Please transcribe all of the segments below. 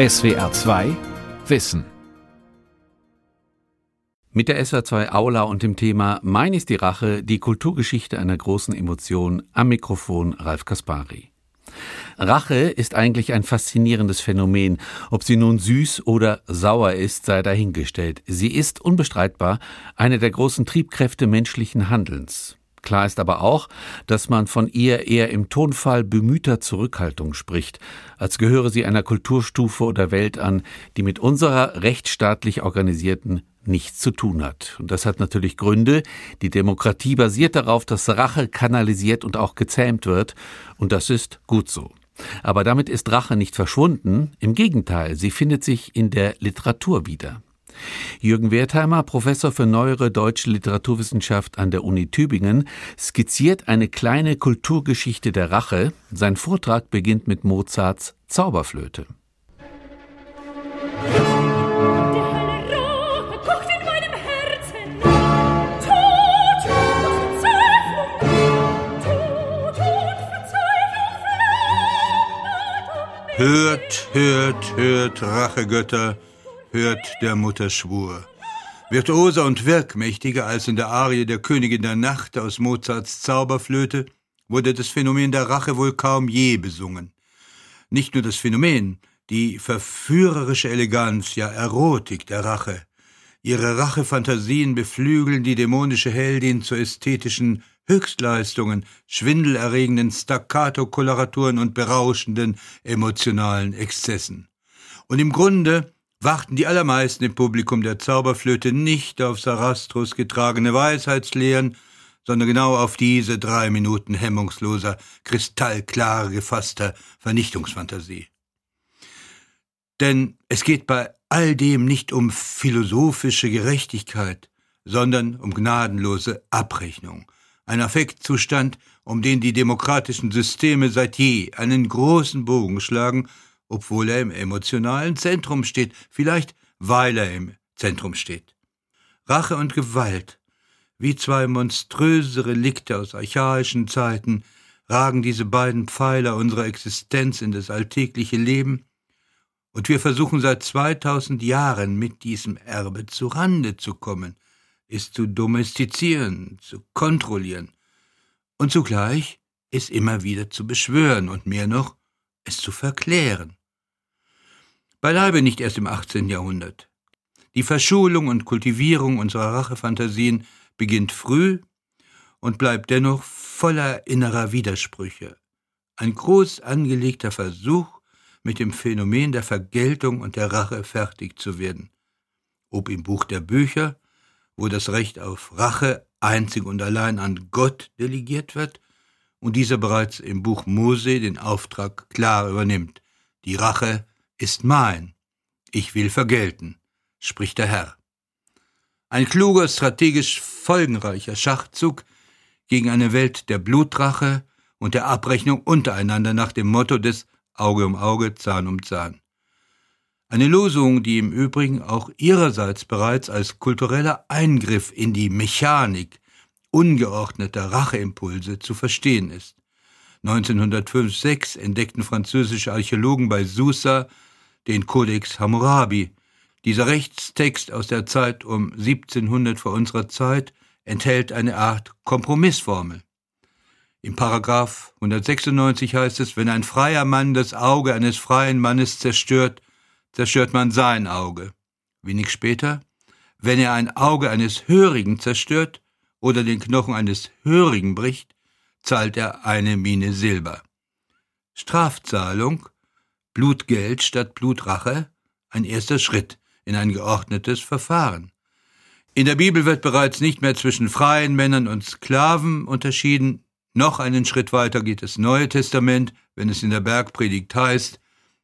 SWR 2 Wissen. Mit der SWR 2 Aula und dem Thema Mein ist die Rache, die Kulturgeschichte einer großen Emotion am Mikrofon Ralf Kaspari. Rache ist eigentlich ein faszinierendes Phänomen. Ob sie nun süß oder sauer ist, sei dahingestellt. Sie ist unbestreitbar eine der großen Triebkräfte menschlichen Handelns. Klar ist aber auch, dass man von ihr eher im Tonfall bemühter Zurückhaltung spricht, als gehöre sie einer Kulturstufe oder Welt an, die mit unserer rechtsstaatlich organisierten nichts zu tun hat. Und das hat natürlich Gründe. Die Demokratie basiert darauf, dass Rache kanalisiert und auch gezähmt wird. Und das ist gut so. Aber damit ist Rache nicht verschwunden. Im Gegenteil, sie findet sich in der Literatur wieder. Jürgen Wertheimer, Professor für neuere deutsche Literaturwissenschaft an der Uni Tübingen, skizziert eine kleine Kulturgeschichte der Rache. Sein Vortrag beginnt mit Mozarts Zauberflöte. Hört, hört, hört, Rachegötter, hört der Mutter Schwur. Virtuoser und wirkmächtiger als in der Arie der Königin der Nacht aus Mozarts Zauberflöte wurde das Phänomen der Rache wohl kaum je besungen. Nicht nur das Phänomen, die verführerische Eleganz, ja Erotik der Rache. Ihre Rachefantasien beflügeln die dämonische Heldin zu ästhetischen Höchstleistungen, schwindelerregenden Staccato-Koloraturen und berauschenden emotionalen Exzessen. Und im Grunde warten die allermeisten im Publikum der Zauberflöte nicht auf Sarastros getragene Weisheitslehren, sondern genau auf diese drei Minuten hemmungsloser, kristallklar gefasster Vernichtungsfantasie. Denn es geht bei all dem nicht um philosophische Gerechtigkeit, sondern um gnadenlose Abrechnung, ein Affektzustand, um den die demokratischen Systeme seit je einen großen Bogen schlagen obwohl er im emotionalen Zentrum steht, vielleicht weil er im Zentrum steht. Rache und Gewalt, wie zwei monströse Relikte aus archaischen Zeiten, ragen diese beiden Pfeiler unserer Existenz in das alltägliche Leben, und wir versuchen seit 2000 Jahren mit diesem Erbe zu Rande zu kommen, es zu domestizieren, zu kontrollieren und zugleich es immer wieder zu beschwören und mehr noch, es zu verklären. Beileibe nicht erst im 18. Jahrhundert. Die Verschulung und Kultivierung unserer Rachefantasien beginnt früh und bleibt dennoch voller innerer Widersprüche. Ein groß angelegter Versuch, mit dem Phänomen der Vergeltung und der Rache fertig zu werden. Ob im Buch der Bücher, wo das Recht auf Rache einzig und allein an Gott delegiert wird, und dieser bereits im Buch Mose den Auftrag klar übernimmt. Die Rache ist mein. Ich will vergelten, spricht der Herr. Ein kluger, strategisch folgenreicher Schachzug gegen eine Welt der Blutrache und der Abrechnung untereinander nach dem Motto des Auge um Auge, Zahn um Zahn. Eine Losung, die im Übrigen auch ihrerseits bereits als kultureller Eingriff in die Mechanik ungeordneter Racheimpulse zu verstehen ist. 1905-6 entdeckten französische Archäologen bei Susa den Codex Hammurabi. Dieser Rechtstext aus der Zeit um 1700 vor unserer Zeit enthält eine Art Kompromissformel. Im Paragraph 196 heißt es, wenn ein freier Mann das Auge eines freien Mannes zerstört, zerstört man sein Auge. Wenig später, wenn er ein Auge eines Hörigen zerstört oder den Knochen eines Hörigen bricht, zahlt er eine Mine Silber. Strafzahlung Blutgeld statt Blutrache ein erster Schritt in ein geordnetes Verfahren. In der Bibel wird bereits nicht mehr zwischen freien Männern und Sklaven unterschieden. Noch einen Schritt weiter geht das Neue Testament, wenn es in der Bergpredigt heißt,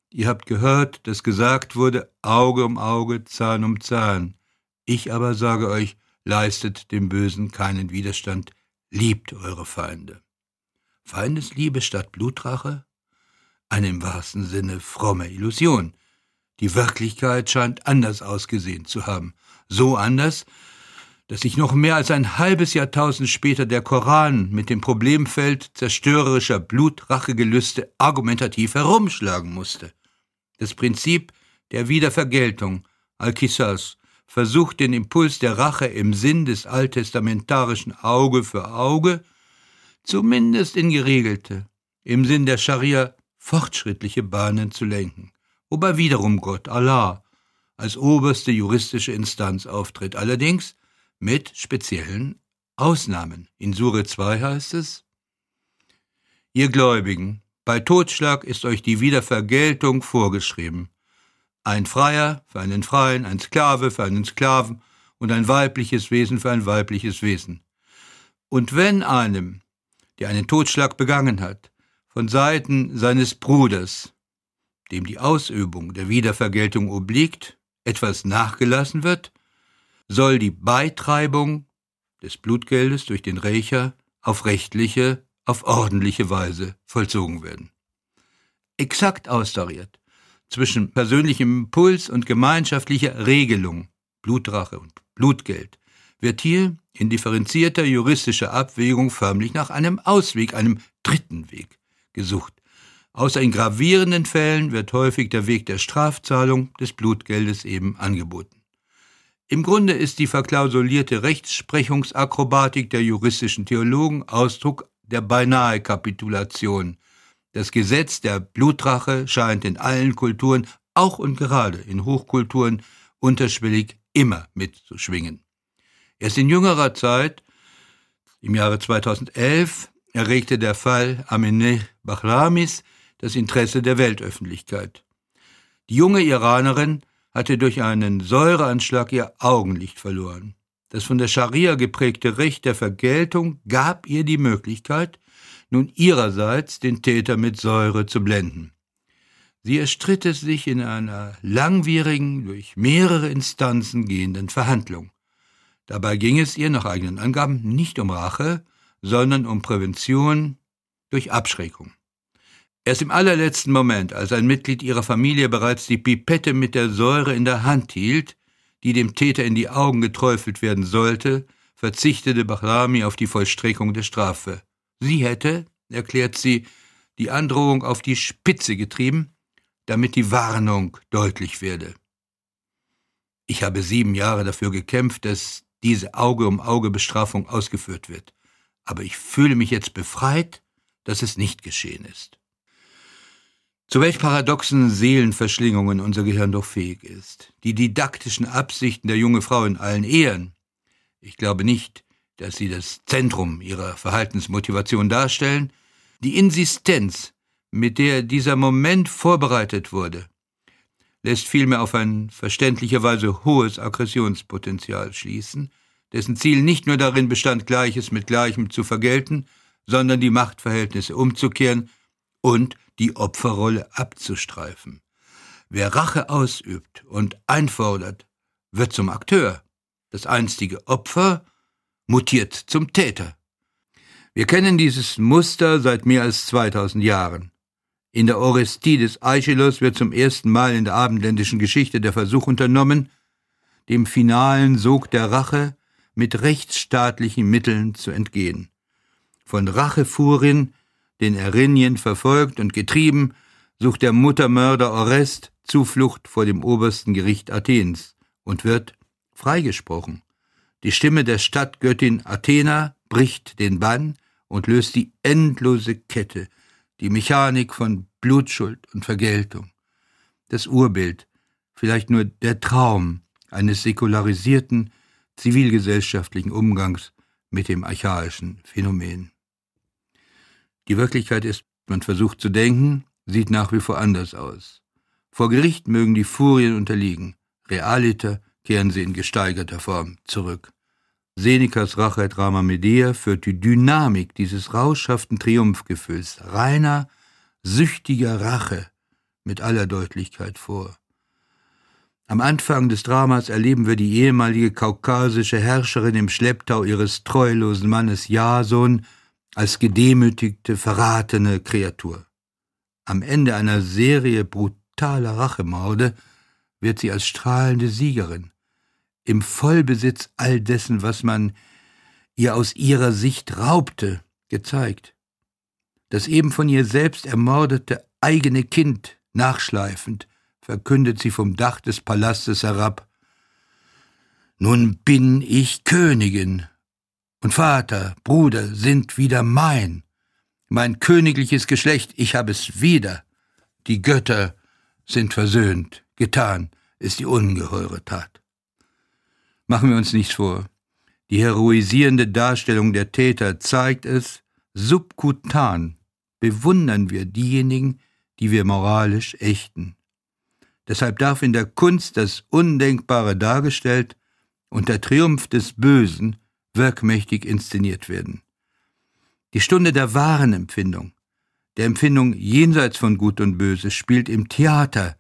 ihr habt gehört, dass gesagt wurde, Auge um Auge, Zahn um Zahn. Ich aber sage euch, leistet dem Bösen keinen Widerstand, liebt eure Feinde. Feindesliebe statt Blutrache? Eine im wahrsten Sinne fromme Illusion. Die Wirklichkeit scheint anders ausgesehen zu haben. So anders, dass sich noch mehr als ein halbes Jahrtausend später der Koran mit dem Problemfeld zerstörerischer Blutrachegelüste argumentativ herumschlagen musste. Das Prinzip der Wiedervergeltung, Alkissas, versucht den Impuls der Rache im Sinn des alttestamentarischen Auge für Auge, zumindest in geregelte, im Sinn der Scharia fortschrittliche Bahnen zu lenken, wobei wiederum Gott, Allah, als oberste juristische Instanz auftritt, allerdings mit speziellen Ausnahmen. In Sure 2 heißt es, Ihr Gläubigen, bei Totschlag ist euch die Wiedervergeltung vorgeschrieben. Ein Freier für einen Freien, ein Sklave für einen Sklaven und ein weibliches Wesen für ein weibliches Wesen. Und wenn einem, der einen Totschlag begangen hat, von Seiten seines Bruders, dem die Ausübung der Wiedervergeltung obliegt, etwas nachgelassen wird, soll die Beitreibung des Blutgeldes durch den Rächer auf rechtliche auf ordentliche Weise vollzogen werden. Exakt austariert zwischen persönlichem Impuls und gemeinschaftlicher Regelung, Blutrache und Blutgeld, wird hier in differenzierter juristischer Abwägung förmlich nach einem Ausweg, einem dritten Weg gesucht. Außer in gravierenden Fällen wird häufig der Weg der Strafzahlung des Blutgeldes eben angeboten. Im Grunde ist die verklausulierte Rechtsprechungsakrobatik der juristischen Theologen Ausdruck der beinahe Kapitulation. Das Gesetz der Blutrache scheint in allen Kulturen, auch und gerade in Hochkulturen, unterschwellig immer mitzuschwingen. Erst in jüngerer Zeit, im Jahre 2011, erregte der Fall Amineh Bahramis das Interesse der Weltöffentlichkeit. Die junge Iranerin hatte durch einen Säureanschlag ihr Augenlicht verloren. Das von der Scharia geprägte Recht der Vergeltung gab ihr die Möglichkeit, nun ihrerseits den Täter mit Säure zu blenden. Sie erstritt es sich in einer langwierigen, durch mehrere Instanzen gehenden Verhandlung. Dabei ging es ihr nach eigenen Angaben nicht um Rache, sondern um Prävention durch Abschreckung. Erst im allerletzten Moment, als ein Mitglied ihrer Familie bereits die Pipette mit der Säure in der Hand hielt, die dem Täter in die Augen geträufelt werden sollte, verzichtete Bahrami auf die Vollstreckung der Strafe. Sie hätte, erklärt sie, die Androhung auf die Spitze getrieben, damit die Warnung deutlich werde. Ich habe sieben Jahre dafür gekämpft, dass diese Auge-um-Auge-Bestrafung ausgeführt wird. Aber ich fühle mich jetzt befreit, dass es nicht geschehen ist. Zu welch paradoxen Seelenverschlingungen unser Gehirn doch fähig ist. Die didaktischen Absichten der junge Frau in allen Ehren. Ich glaube nicht, dass sie das Zentrum ihrer Verhaltensmotivation darstellen. Die Insistenz, mit der dieser Moment vorbereitet wurde, lässt vielmehr auf ein verständlicherweise hohes Aggressionspotenzial schließen, dessen Ziel nicht nur darin bestand, Gleiches mit Gleichem zu vergelten, sondern die Machtverhältnisse umzukehren und die Opferrolle abzustreifen. Wer Rache ausübt und einfordert, wird zum Akteur. Das einstige Opfer mutiert zum Täter. Wir kennen dieses Muster seit mehr als 2000 Jahren. In der Orestie des Aeschylus wird zum ersten Mal in der abendländischen Geschichte der Versuch unternommen, dem finalen Sog der Rache mit rechtsstaatlichen Mitteln zu entgehen. Von Rachefurien den Erinien verfolgt und getrieben, sucht der Muttermörder Orest Zuflucht vor dem obersten Gericht Athens und wird freigesprochen. Die Stimme der Stadtgöttin Athena bricht den Bann und löst die endlose Kette, die Mechanik von Blutschuld und Vergeltung. Das Urbild, vielleicht nur der Traum eines säkularisierten, zivilgesellschaftlichen Umgangs mit dem archaischen Phänomen. Die Wirklichkeit ist, man versucht zu denken, sieht nach wie vor anders aus. Vor Gericht mögen die Furien unterliegen, realiter kehren sie in gesteigerter Form zurück. Senecas Rachedrama Medea führt die Dynamik dieses rauschhaften Triumphgefühls, reiner, süchtiger Rache mit aller Deutlichkeit vor. Am Anfang des Dramas erleben wir die ehemalige kaukasische Herrscherin im Schlepptau ihres treulosen Mannes Jason als gedemütigte, verratene Kreatur. Am Ende einer Serie brutaler Rachemorde wird sie als strahlende Siegerin, im Vollbesitz all dessen, was man ihr aus ihrer Sicht raubte, gezeigt. Das eben von ihr selbst ermordete eigene Kind nachschleifend verkündet sie vom Dach des Palastes herab. Nun bin ich Königin, und Vater, Bruder sind wieder mein. Mein königliches Geschlecht, ich habe es wieder. Die Götter sind versöhnt, getan ist die ungeheure Tat. Machen wir uns nichts vor. Die heroisierende Darstellung der Täter zeigt es, subkutan bewundern wir diejenigen, die wir moralisch ächten. Deshalb darf in der Kunst das Undenkbare dargestellt und der Triumph des Bösen wirkmächtig inszeniert werden. Die Stunde der wahren Empfindung, der Empfindung jenseits von Gut und Böse, spielt im Theater,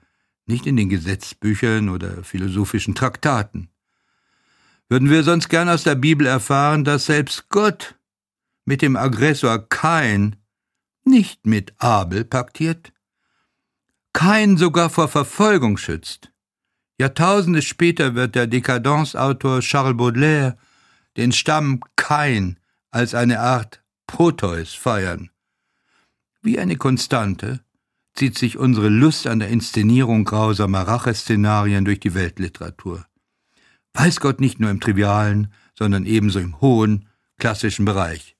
nicht in den Gesetzbüchern oder philosophischen Traktaten. Würden wir sonst gern aus der Bibel erfahren, dass selbst Gott mit dem Aggressor Kain nicht mit Abel paktiert, Kain sogar vor Verfolgung schützt. Jahrtausende später wird der Dekadenzautor Charles Baudelaire den Stamm Kain als eine Art Proteus feiern. Wie eine Konstante zieht sich unsere Lust an der Inszenierung grausamer Racheszenarien durch die Weltliteratur. Weiß Gott nicht nur im trivialen, sondern ebenso im hohen, klassischen Bereich.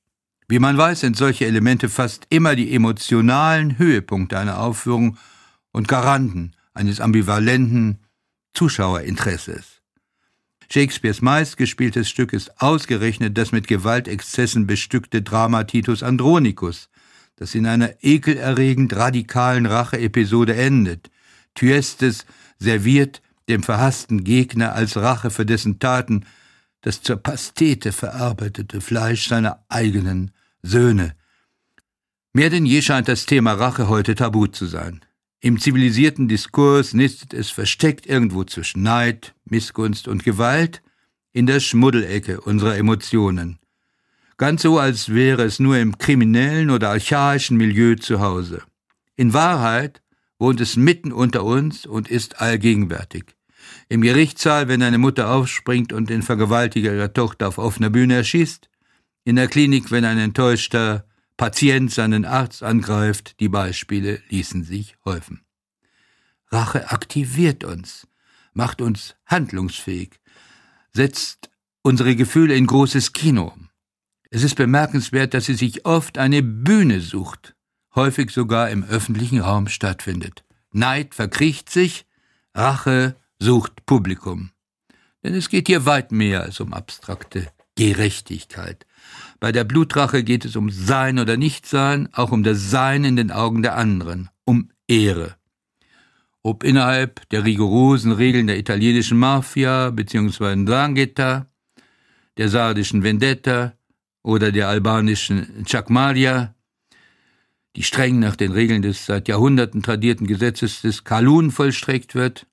Wie man weiß, sind solche Elemente fast immer die emotionalen Höhepunkte einer Aufführung und Garanten eines ambivalenten Zuschauerinteresses. Shakespeares meistgespieltes Stück ist ausgerechnet das mit Gewaltexzessen bestückte Drama Titus Andronicus, das in einer ekelerregend radikalen Racheepisode endet. Thyestes serviert dem verhassten Gegner als Rache für dessen Taten das zur Pastete verarbeitete Fleisch seiner eigenen Söhne. Mehr denn je scheint das Thema Rache heute tabu zu sein. Im zivilisierten Diskurs nistet es versteckt irgendwo zwischen Neid, Missgunst und Gewalt in der Schmuddelecke unserer Emotionen. Ganz so, als wäre es nur im kriminellen oder archaischen Milieu zu Hause. In Wahrheit wohnt es mitten unter uns und ist allgegenwärtig. Im Gerichtssaal, wenn eine Mutter aufspringt und den Vergewaltiger ihrer Tochter auf offener Bühne erschießt, in der Klinik, wenn ein enttäuschter Patient seinen Arzt angreift, die Beispiele ließen sich häufen. Rache aktiviert uns, macht uns handlungsfähig, setzt unsere Gefühle in großes Kino. Es ist bemerkenswert, dass sie sich oft eine Bühne sucht, häufig sogar im öffentlichen Raum stattfindet. Neid verkriecht sich, Rache sucht Publikum. Denn es geht hier weit mehr als um abstrakte Gerechtigkeit. Bei der Blutrache geht es um Sein oder Nichtsein, auch um das Sein in den Augen der anderen, um Ehre. Ob innerhalb der rigorosen Regeln der italienischen Mafia bzw. Drangheta, der sardischen Vendetta oder der albanischen Chakmaria, die streng nach den Regeln des seit Jahrhunderten tradierten Gesetzes des Kalun vollstreckt wird,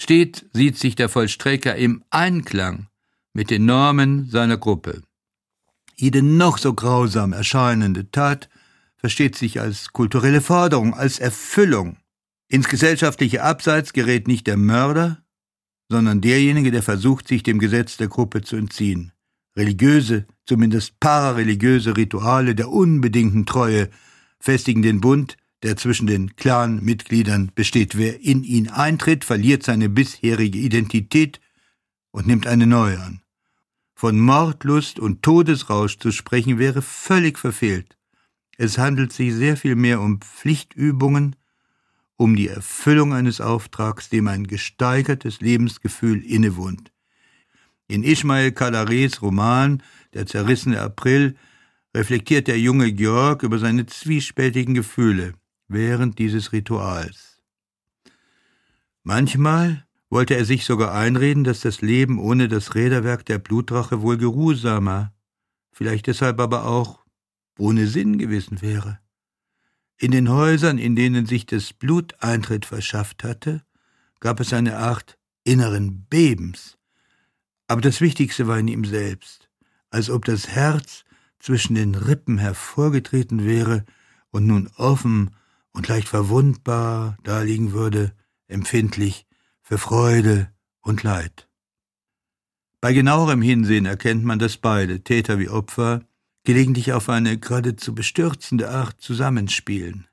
steht, sieht sich der Vollstrecker im Einklang mit den Normen seiner Gruppe. Jede noch so grausam erscheinende Tat versteht sich als kulturelle Forderung, als Erfüllung. Ins gesellschaftliche Abseits gerät nicht der Mörder, sondern derjenige, der versucht, sich dem Gesetz der Gruppe zu entziehen. Religiöse, zumindest parareligiöse Rituale der unbedingten Treue festigen den Bund, der zwischen den Clan-Mitgliedern besteht. Wer in ihn eintritt, verliert seine bisherige Identität und nimmt eine neue an. Von Mordlust und Todesrausch zu sprechen wäre völlig verfehlt. Es handelt sich sehr viel mehr um Pflichtübungen, um die Erfüllung eines Auftrags, dem ein gesteigertes Lebensgefühl innewohnt. In Ismail Kadarés Roman Der zerrissene April reflektiert der junge Georg über seine zwiespältigen Gefühle während dieses Rituals. Manchmal wollte er sich sogar einreden, dass das Leben ohne das Räderwerk der Blutrache wohl geruhsamer, vielleicht deshalb aber auch ohne Sinn gewesen wäre. In den Häusern, in denen sich das Blut Eintritt verschafft hatte, gab es eine Art inneren Bebens. Aber das Wichtigste war in ihm selbst, als ob das Herz zwischen den Rippen hervorgetreten wäre und nun offen und leicht verwundbar daliegen würde, empfindlich für Freude und Leid. Bei genauerem Hinsehen erkennt man, dass beide, Täter wie Opfer, gelegentlich auf eine geradezu bestürzende Art zusammenspielen.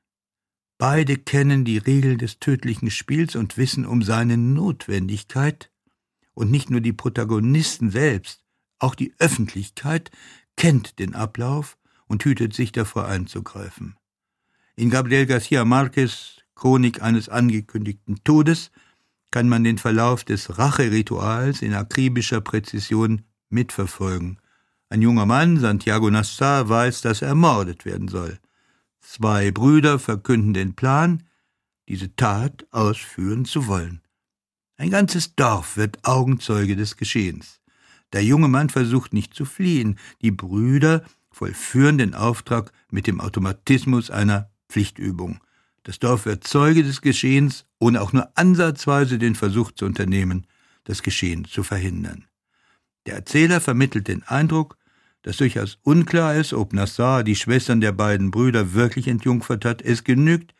Beide kennen die Regeln des tödlichen Spiels und wissen um seine Notwendigkeit, und nicht nur die Protagonisten selbst, auch die Öffentlichkeit kennt den Ablauf und hütet sich davor einzugreifen. In Gabriel García Márquez Chronik eines angekündigten Todes kann man den Verlauf des Racherituals in akribischer Präzision mitverfolgen. Ein junger Mann, Santiago Nassar, weiß, dass er ermordet werden soll. Zwei Brüder verkünden den Plan, diese Tat ausführen zu wollen. Ein ganzes Dorf wird Augenzeuge des Geschehens. Der junge Mann versucht nicht zu fliehen, die Brüder vollführen den Auftrag mit dem Automatismus einer Pflichtübung. Das Dorf wird Zeuge des Geschehens, ohne auch nur ansatzweise den Versuch zu unternehmen, das Geschehen zu verhindern. Der Erzähler vermittelt den Eindruck, dass durchaus unklar ist, ob Nassar die Schwestern der beiden Brüder wirklich entjungfert hat. Es genügt,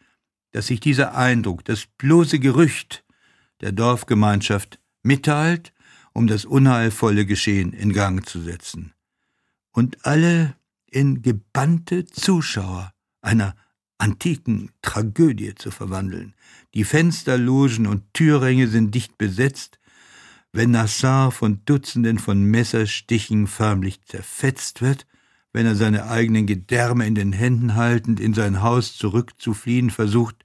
dass sich dieser Eindruck, das bloße Gerücht der Dorfgemeinschaft mitteilt, um das unheilvolle Geschehen in Gang zu setzen. Und alle in gebannte Zuschauer einer antiken Tragödie zu verwandeln. Die Fensterlogen und Türränge sind dicht besetzt, wenn Nassar von Dutzenden von Messerstichen förmlich zerfetzt wird, wenn er seine eigenen Gedärme in den Händen haltend in sein Haus zurückzufliehen versucht,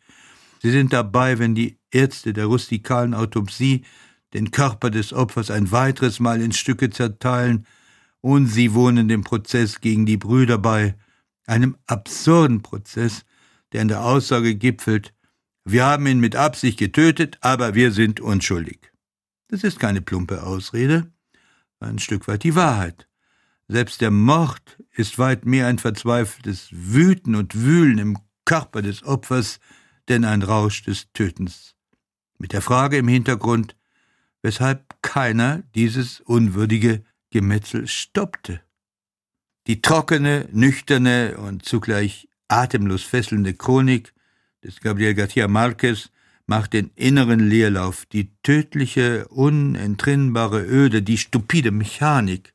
sie sind dabei, wenn die Ärzte der rustikalen Autopsie den Körper des Opfers ein weiteres Mal in Stücke zerteilen, und sie wohnen dem Prozess gegen die Brüder bei, einem absurden Prozess, der in der Aussage gipfelt, wir haben ihn mit Absicht getötet, aber wir sind unschuldig. Das ist keine plumpe Ausrede, ein Stück weit die Wahrheit. Selbst der Mord ist weit mehr ein verzweifeltes Wüten und Wühlen im Körper des Opfers, denn ein Rausch des Tötens. Mit der Frage im Hintergrund, weshalb keiner dieses unwürdige Gemetzel stoppte. Die trockene, nüchterne und zugleich atemlos fesselnde Chronik des Gabriel García Márquez macht den inneren Leerlauf, die tödliche, unentrinnbare Öde, die stupide Mechanik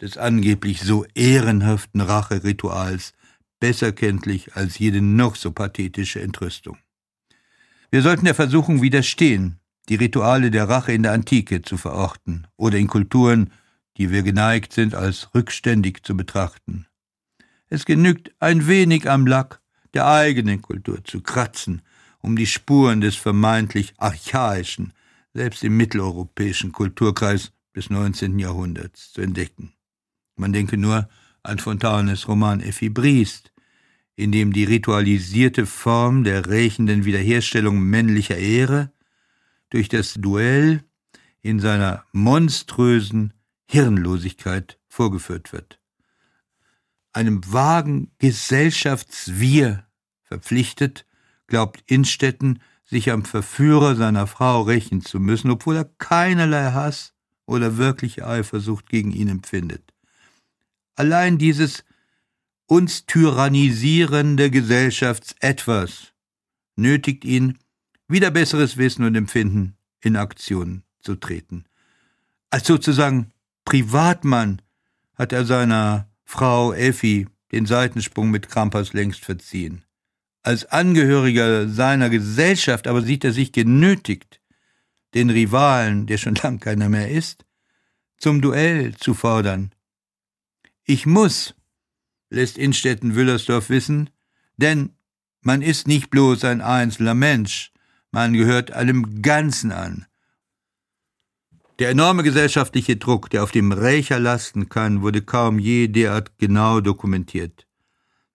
des angeblich so ehrenhaften Racherituals besser kenntlich als jede noch so pathetische Entrüstung. Wir sollten der Versuchung widerstehen, die Rituale der Rache in der Antike zu verorten oder in Kulturen, die wir geneigt sind, als rückständig zu betrachten. Es genügt ein wenig am Lack der eigenen Kultur zu kratzen, um die Spuren des vermeintlich archaischen, selbst im mitteleuropäischen Kulturkreis des 19. Jahrhunderts zu entdecken. Man denke nur an Fontanes Roman Effi Briest, in dem die ritualisierte Form der rächenden Wiederherstellung männlicher Ehre durch das Duell in seiner monströsen Hirnlosigkeit vorgeführt wird. Einem vagen Gesellschaftswir verpflichtet, glaubt Innstetten, sich am Verführer seiner Frau rächen zu müssen, obwohl er keinerlei Hass oder wirkliche Eifersucht gegen ihn empfindet. Allein dieses uns tyrannisierende Gesellschaftsetwas nötigt ihn, wieder besseres Wissen und Empfinden in Aktion zu treten. Als sozusagen Privatmann hat er seiner Frau Effi den Seitensprung mit Krampas längst verziehen. Als Angehöriger seiner Gesellschaft aber sieht er sich genötigt, den Rivalen, der schon lang keiner mehr ist, zum Duell zu fordern. Ich muss, lässt Innstetten Wüllersdorf wissen, denn man ist nicht bloß ein einzelner Mensch, man gehört allem Ganzen an. Der enorme gesellschaftliche Druck, der auf dem Rächer lasten kann, wurde kaum je derart genau dokumentiert.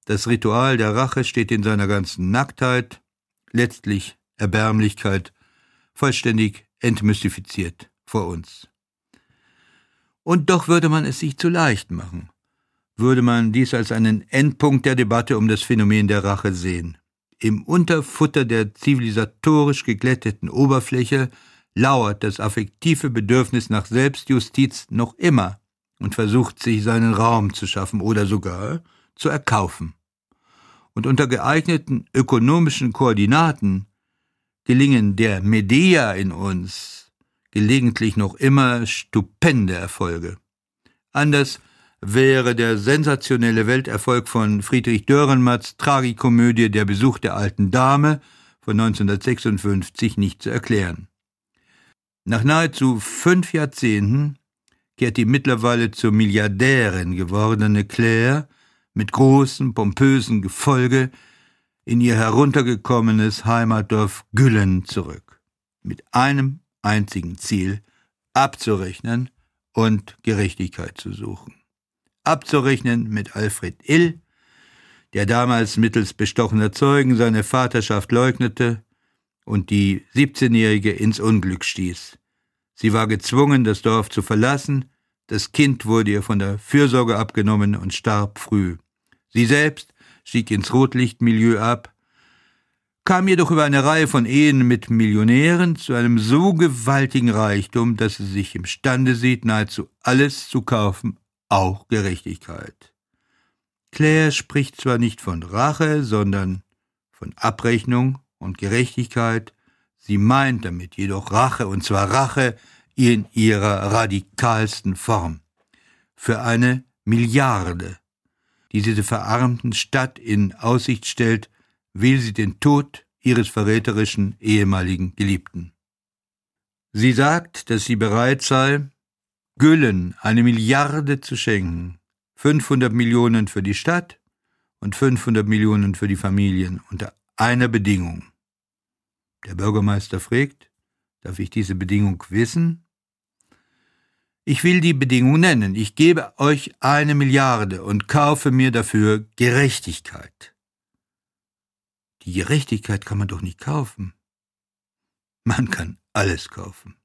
Das Ritual der Rache steht in seiner ganzen Nacktheit, letztlich Erbärmlichkeit, vollständig entmystifiziert vor uns. Und doch würde man es sich zu leicht machen, würde man dies als einen Endpunkt der Debatte um das Phänomen der Rache sehen. Im Unterfutter der zivilisatorisch geglätteten Oberfläche lauert das affektive Bedürfnis nach Selbstjustiz noch immer und versucht sich seinen Raum zu schaffen oder sogar zu erkaufen. Und unter geeigneten ökonomischen Koordinaten gelingen der Medea in uns gelegentlich noch immer stupende Erfolge. Anders wäre der sensationelle Welterfolg von Friedrich Dürrenmatts Tragikomödie Der Besuch der alten Dame von 1956 nicht zu erklären. Nach nahezu fünf Jahrzehnten kehrt die mittlerweile zur Milliardärin gewordene Claire mit großem, pompösen Gefolge in ihr heruntergekommenes Heimatdorf Güllen zurück. Mit einem einzigen Ziel, abzurechnen und Gerechtigkeit zu suchen. Abzurechnen mit Alfred Ill, der damals mittels bestochener Zeugen seine Vaterschaft leugnete und die 17-Jährige ins Unglück stieß. Sie war gezwungen, das Dorf zu verlassen, das Kind wurde ihr von der Fürsorge abgenommen und starb früh. Sie selbst stieg ins Rotlichtmilieu ab, kam jedoch über eine Reihe von Ehen mit Millionären zu einem so gewaltigen Reichtum, dass sie sich imstande sieht, nahezu alles zu kaufen, auch Gerechtigkeit. Claire spricht zwar nicht von Rache, sondern von Abrechnung und Gerechtigkeit, sie meint damit jedoch Rache, und zwar Rache in ihrer radikalsten Form. Für eine Milliarde, die diese verarmten Stadt in Aussicht stellt, will sie den Tod ihres verräterischen ehemaligen Geliebten. Sie sagt, dass sie bereit sei, Güllen eine Milliarde zu schenken, 500 Millionen für die Stadt und 500 Millionen für die Familien unter einer Bedingung. Der Bürgermeister fragt, darf ich diese Bedingung wissen? Ich will die Bedingung nennen. Ich gebe euch eine Milliarde und kaufe mir dafür Gerechtigkeit. Die Gerechtigkeit kann man doch nicht kaufen. Man kann alles kaufen.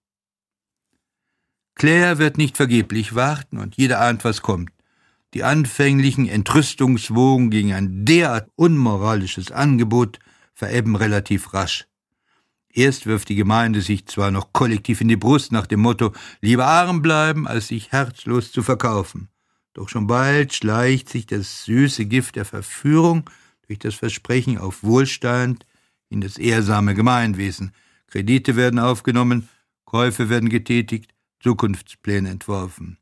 Claire wird nicht vergeblich warten und jeder ahnt, was kommt. Die anfänglichen Entrüstungswogen gegen ein derart unmoralisches Angebot verebben relativ rasch. Erst wirft die Gemeinde sich zwar noch kollektiv in die Brust nach dem Motto lieber arm bleiben, als sich herzlos zu verkaufen. Doch schon bald schleicht sich das süße Gift der Verführung durch das Versprechen auf Wohlstand in das ehrsame Gemeinwesen. Kredite werden aufgenommen, Käufe werden getätigt, Zukunftspläne entworfen.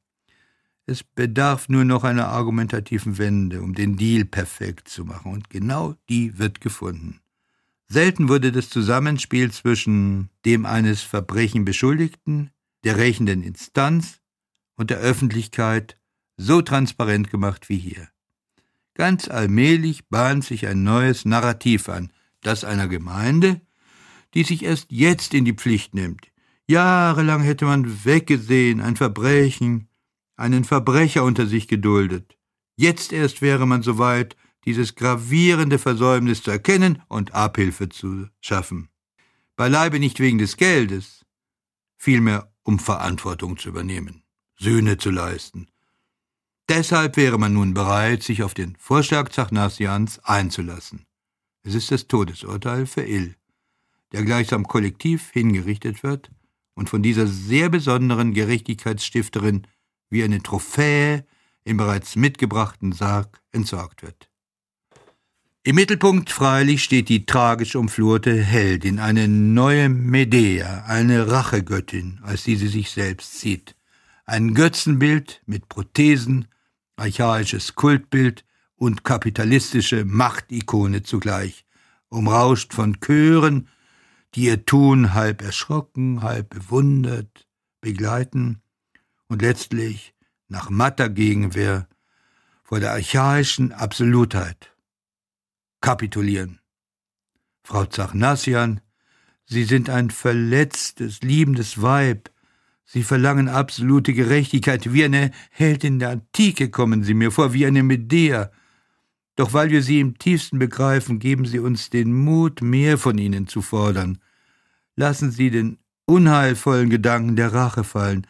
Es bedarf nur noch einer argumentativen Wende, um den Deal perfekt zu machen, und genau die wird gefunden. Selten wurde das Zusammenspiel zwischen dem eines Verbrechen Beschuldigten, der rächenden Instanz und der Öffentlichkeit so transparent gemacht wie hier. Ganz allmählich bahnt sich ein neues Narrativ an, das einer Gemeinde, die sich erst jetzt in die Pflicht nimmt. Jahrelang hätte man weggesehen, ein Verbrechen, einen Verbrecher unter sich geduldet. Jetzt erst wäre man so weit, dieses gravierende Versäumnis zu erkennen und Abhilfe zu schaffen. Beileibe nicht wegen des Geldes, vielmehr um Verantwortung zu übernehmen, Sühne zu leisten. Deshalb wäre man nun bereit, sich auf den Vorschlag Zachnasians einzulassen. Es ist das Todesurteil für Ill, der gleichsam kollektiv hingerichtet wird und von dieser sehr besonderen Gerechtigkeitsstifterin wie eine Trophäe im bereits mitgebrachten Sarg entsorgt wird. Im Mittelpunkt freilich steht die tragisch umflurte Heldin, eine neue Medea, eine Rachegöttin, als die sie sich selbst sieht. Ein Götzenbild mit Prothesen, archaisches Kultbild und kapitalistische Machtikone zugleich, umrauscht von Chören, die ihr Tun halb erschrocken, halb bewundert, begleiten und letztlich nach matter Gegenwehr vor der archaischen Absolutheit kapitulieren. Frau Zachnasian, Sie sind ein verletztes, liebendes Weib. Sie verlangen absolute Gerechtigkeit. Wie eine Heldin der Antike kommen Sie mir vor, wie eine Medea. Doch weil wir Sie im tiefsten begreifen, geben Sie uns den Mut, mehr von Ihnen zu fordern. Lassen Sie den unheilvollen Gedanken der Rache fallen.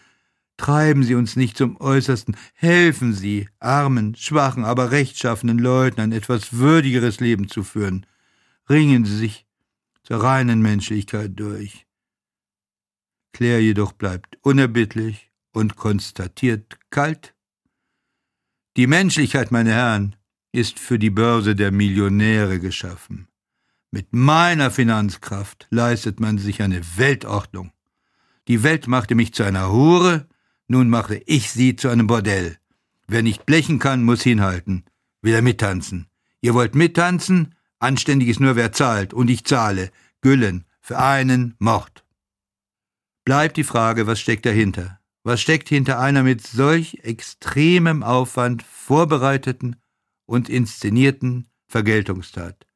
Treiben Sie uns nicht zum Äußersten, helfen Sie armen, schwachen, aber rechtschaffenen Leuten ein etwas würdigeres Leben zu führen. Ringen Sie sich zur reinen Menschlichkeit durch. Claire jedoch bleibt unerbittlich und konstatiert kalt. Die Menschlichkeit, meine Herren, ist für die Börse der Millionäre geschaffen. Mit meiner Finanzkraft leistet man sich eine Weltordnung. Die Welt machte mich zu einer Hure, nun mache ich sie zu einem Bordell. Wer nicht blechen kann, muss hinhalten. Will er mittanzen. Ihr wollt mittanzen? Anständig ist nur wer zahlt. Und ich zahle. Güllen. Für einen Mord. Bleibt die Frage, was steckt dahinter? Was steckt hinter einer mit solch extremem Aufwand vorbereiteten und inszenierten Vergeltungstat?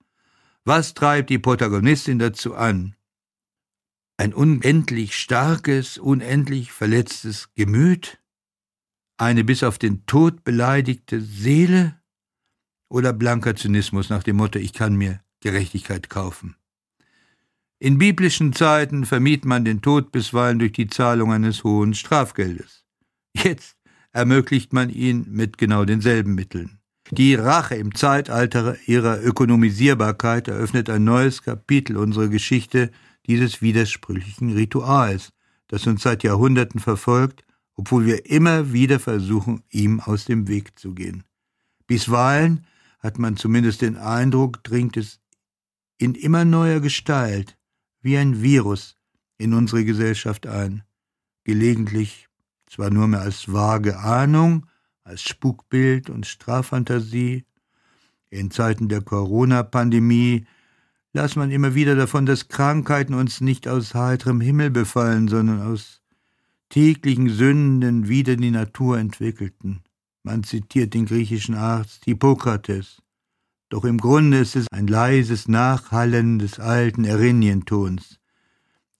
Was treibt die Protagonistin dazu an? Ein unendlich starkes, unendlich verletztes Gemüt? Eine bis auf den Tod beleidigte Seele? Oder blanker Zynismus nach dem Motto, ich kann mir Gerechtigkeit kaufen? In biblischen Zeiten vermied man den Tod bisweilen durch die Zahlung eines hohen Strafgeldes. Jetzt ermöglicht man ihn mit genau denselben Mitteln. Die Rache im Zeitalter ihrer Ökonomisierbarkeit eröffnet ein neues Kapitel unserer Geschichte dieses widersprüchlichen Rituals, das uns seit Jahrhunderten verfolgt, obwohl wir immer wieder versuchen, ihm aus dem Weg zu gehen. Bisweilen hat man zumindest den Eindruck, dringt es in immer neuer Gestalt wie ein Virus in unsere Gesellschaft ein, gelegentlich zwar nur mehr als vage Ahnung, als Spukbild und Straffantasie. In Zeiten der Corona-Pandemie las man immer wieder davon, dass Krankheiten uns nicht aus heiterem Himmel befallen, sondern aus täglichen Sünden wieder die Natur entwickelten. Man zitiert den griechischen Arzt Hippokrates. Doch im Grunde ist es ein leises Nachhallen des alten Erinientons,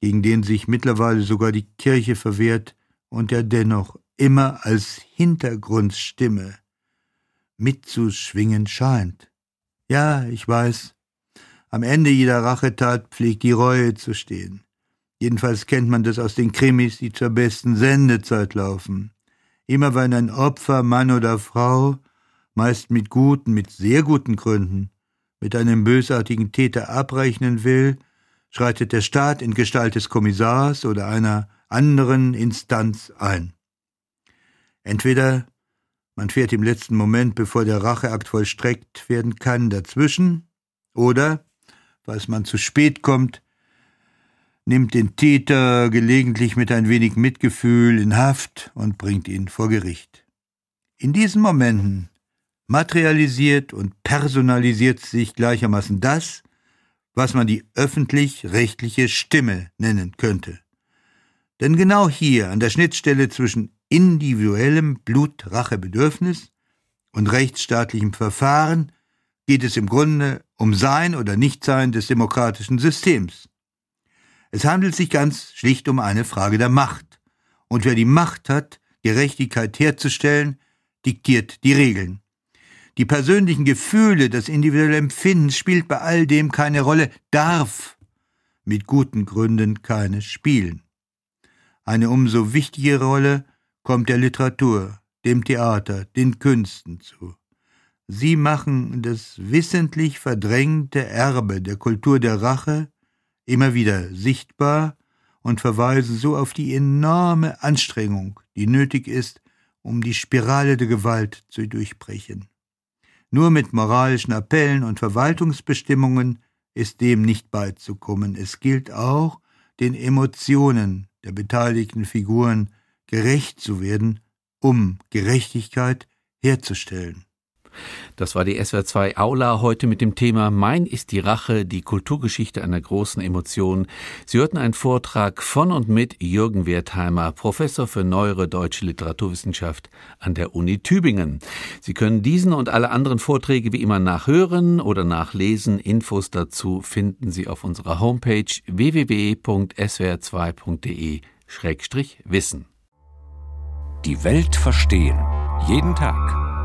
gegen den sich mittlerweile sogar die Kirche verwehrt und der dennoch immer als Hintergrundstimme mitzuschwingen scheint. Ja, ich weiß, am Ende jeder Rachetat pflegt die Reue zu stehen. Jedenfalls kennt man das aus den Krimis, die zur besten Sendezeit laufen. Immer wenn ein Opfer, Mann oder Frau, meist mit guten, mit sehr guten Gründen, mit einem bösartigen Täter abrechnen will, schreitet der Staat in Gestalt des Kommissars oder einer anderen Instanz ein. Entweder man fährt im letzten Moment, bevor der Racheakt vollstreckt werden kann, dazwischen, oder, falls man zu spät kommt, nimmt den Täter gelegentlich mit ein wenig Mitgefühl in Haft und bringt ihn vor Gericht. In diesen Momenten materialisiert und personalisiert sich gleichermaßen das, was man die öffentlich-rechtliche Stimme nennen könnte. Denn genau hier, an der Schnittstelle zwischen individuellem Blutrachebedürfnis und rechtsstaatlichem Verfahren, geht es im Grunde um Sein oder Nichtsein des demokratischen Systems. Es handelt sich ganz schlicht um eine Frage der Macht. Und wer die Macht hat, Gerechtigkeit herzustellen, diktiert die Regeln. Die persönlichen Gefühle, das individuelle Empfinden spielt bei all dem keine Rolle, darf mit guten Gründen keine spielen. Eine umso wichtigere Rolle kommt der Literatur, dem Theater, den Künsten zu. Sie machen das wissentlich verdrängte Erbe der Kultur der Rache immer wieder sichtbar und verweisen so auf die enorme Anstrengung, die nötig ist, um die Spirale der Gewalt zu durchbrechen. Nur mit moralischen Appellen und Verwaltungsbestimmungen ist dem nicht beizukommen. Es gilt auch, den Emotionen der beteiligten Figuren gerecht zu werden, um Gerechtigkeit herzustellen. Das war die SWR2 Aula heute mit dem Thema Mein ist die Rache, die Kulturgeschichte einer großen Emotion. Sie hörten einen Vortrag von und mit Jürgen Wertheimer, Professor für neuere deutsche Literaturwissenschaft an der Uni Tübingen. Sie können diesen und alle anderen Vorträge wie immer nachhören oder nachlesen. Infos dazu finden Sie auf unserer Homepage www.swr2.de-wissen. Die Welt verstehen. Jeden Tag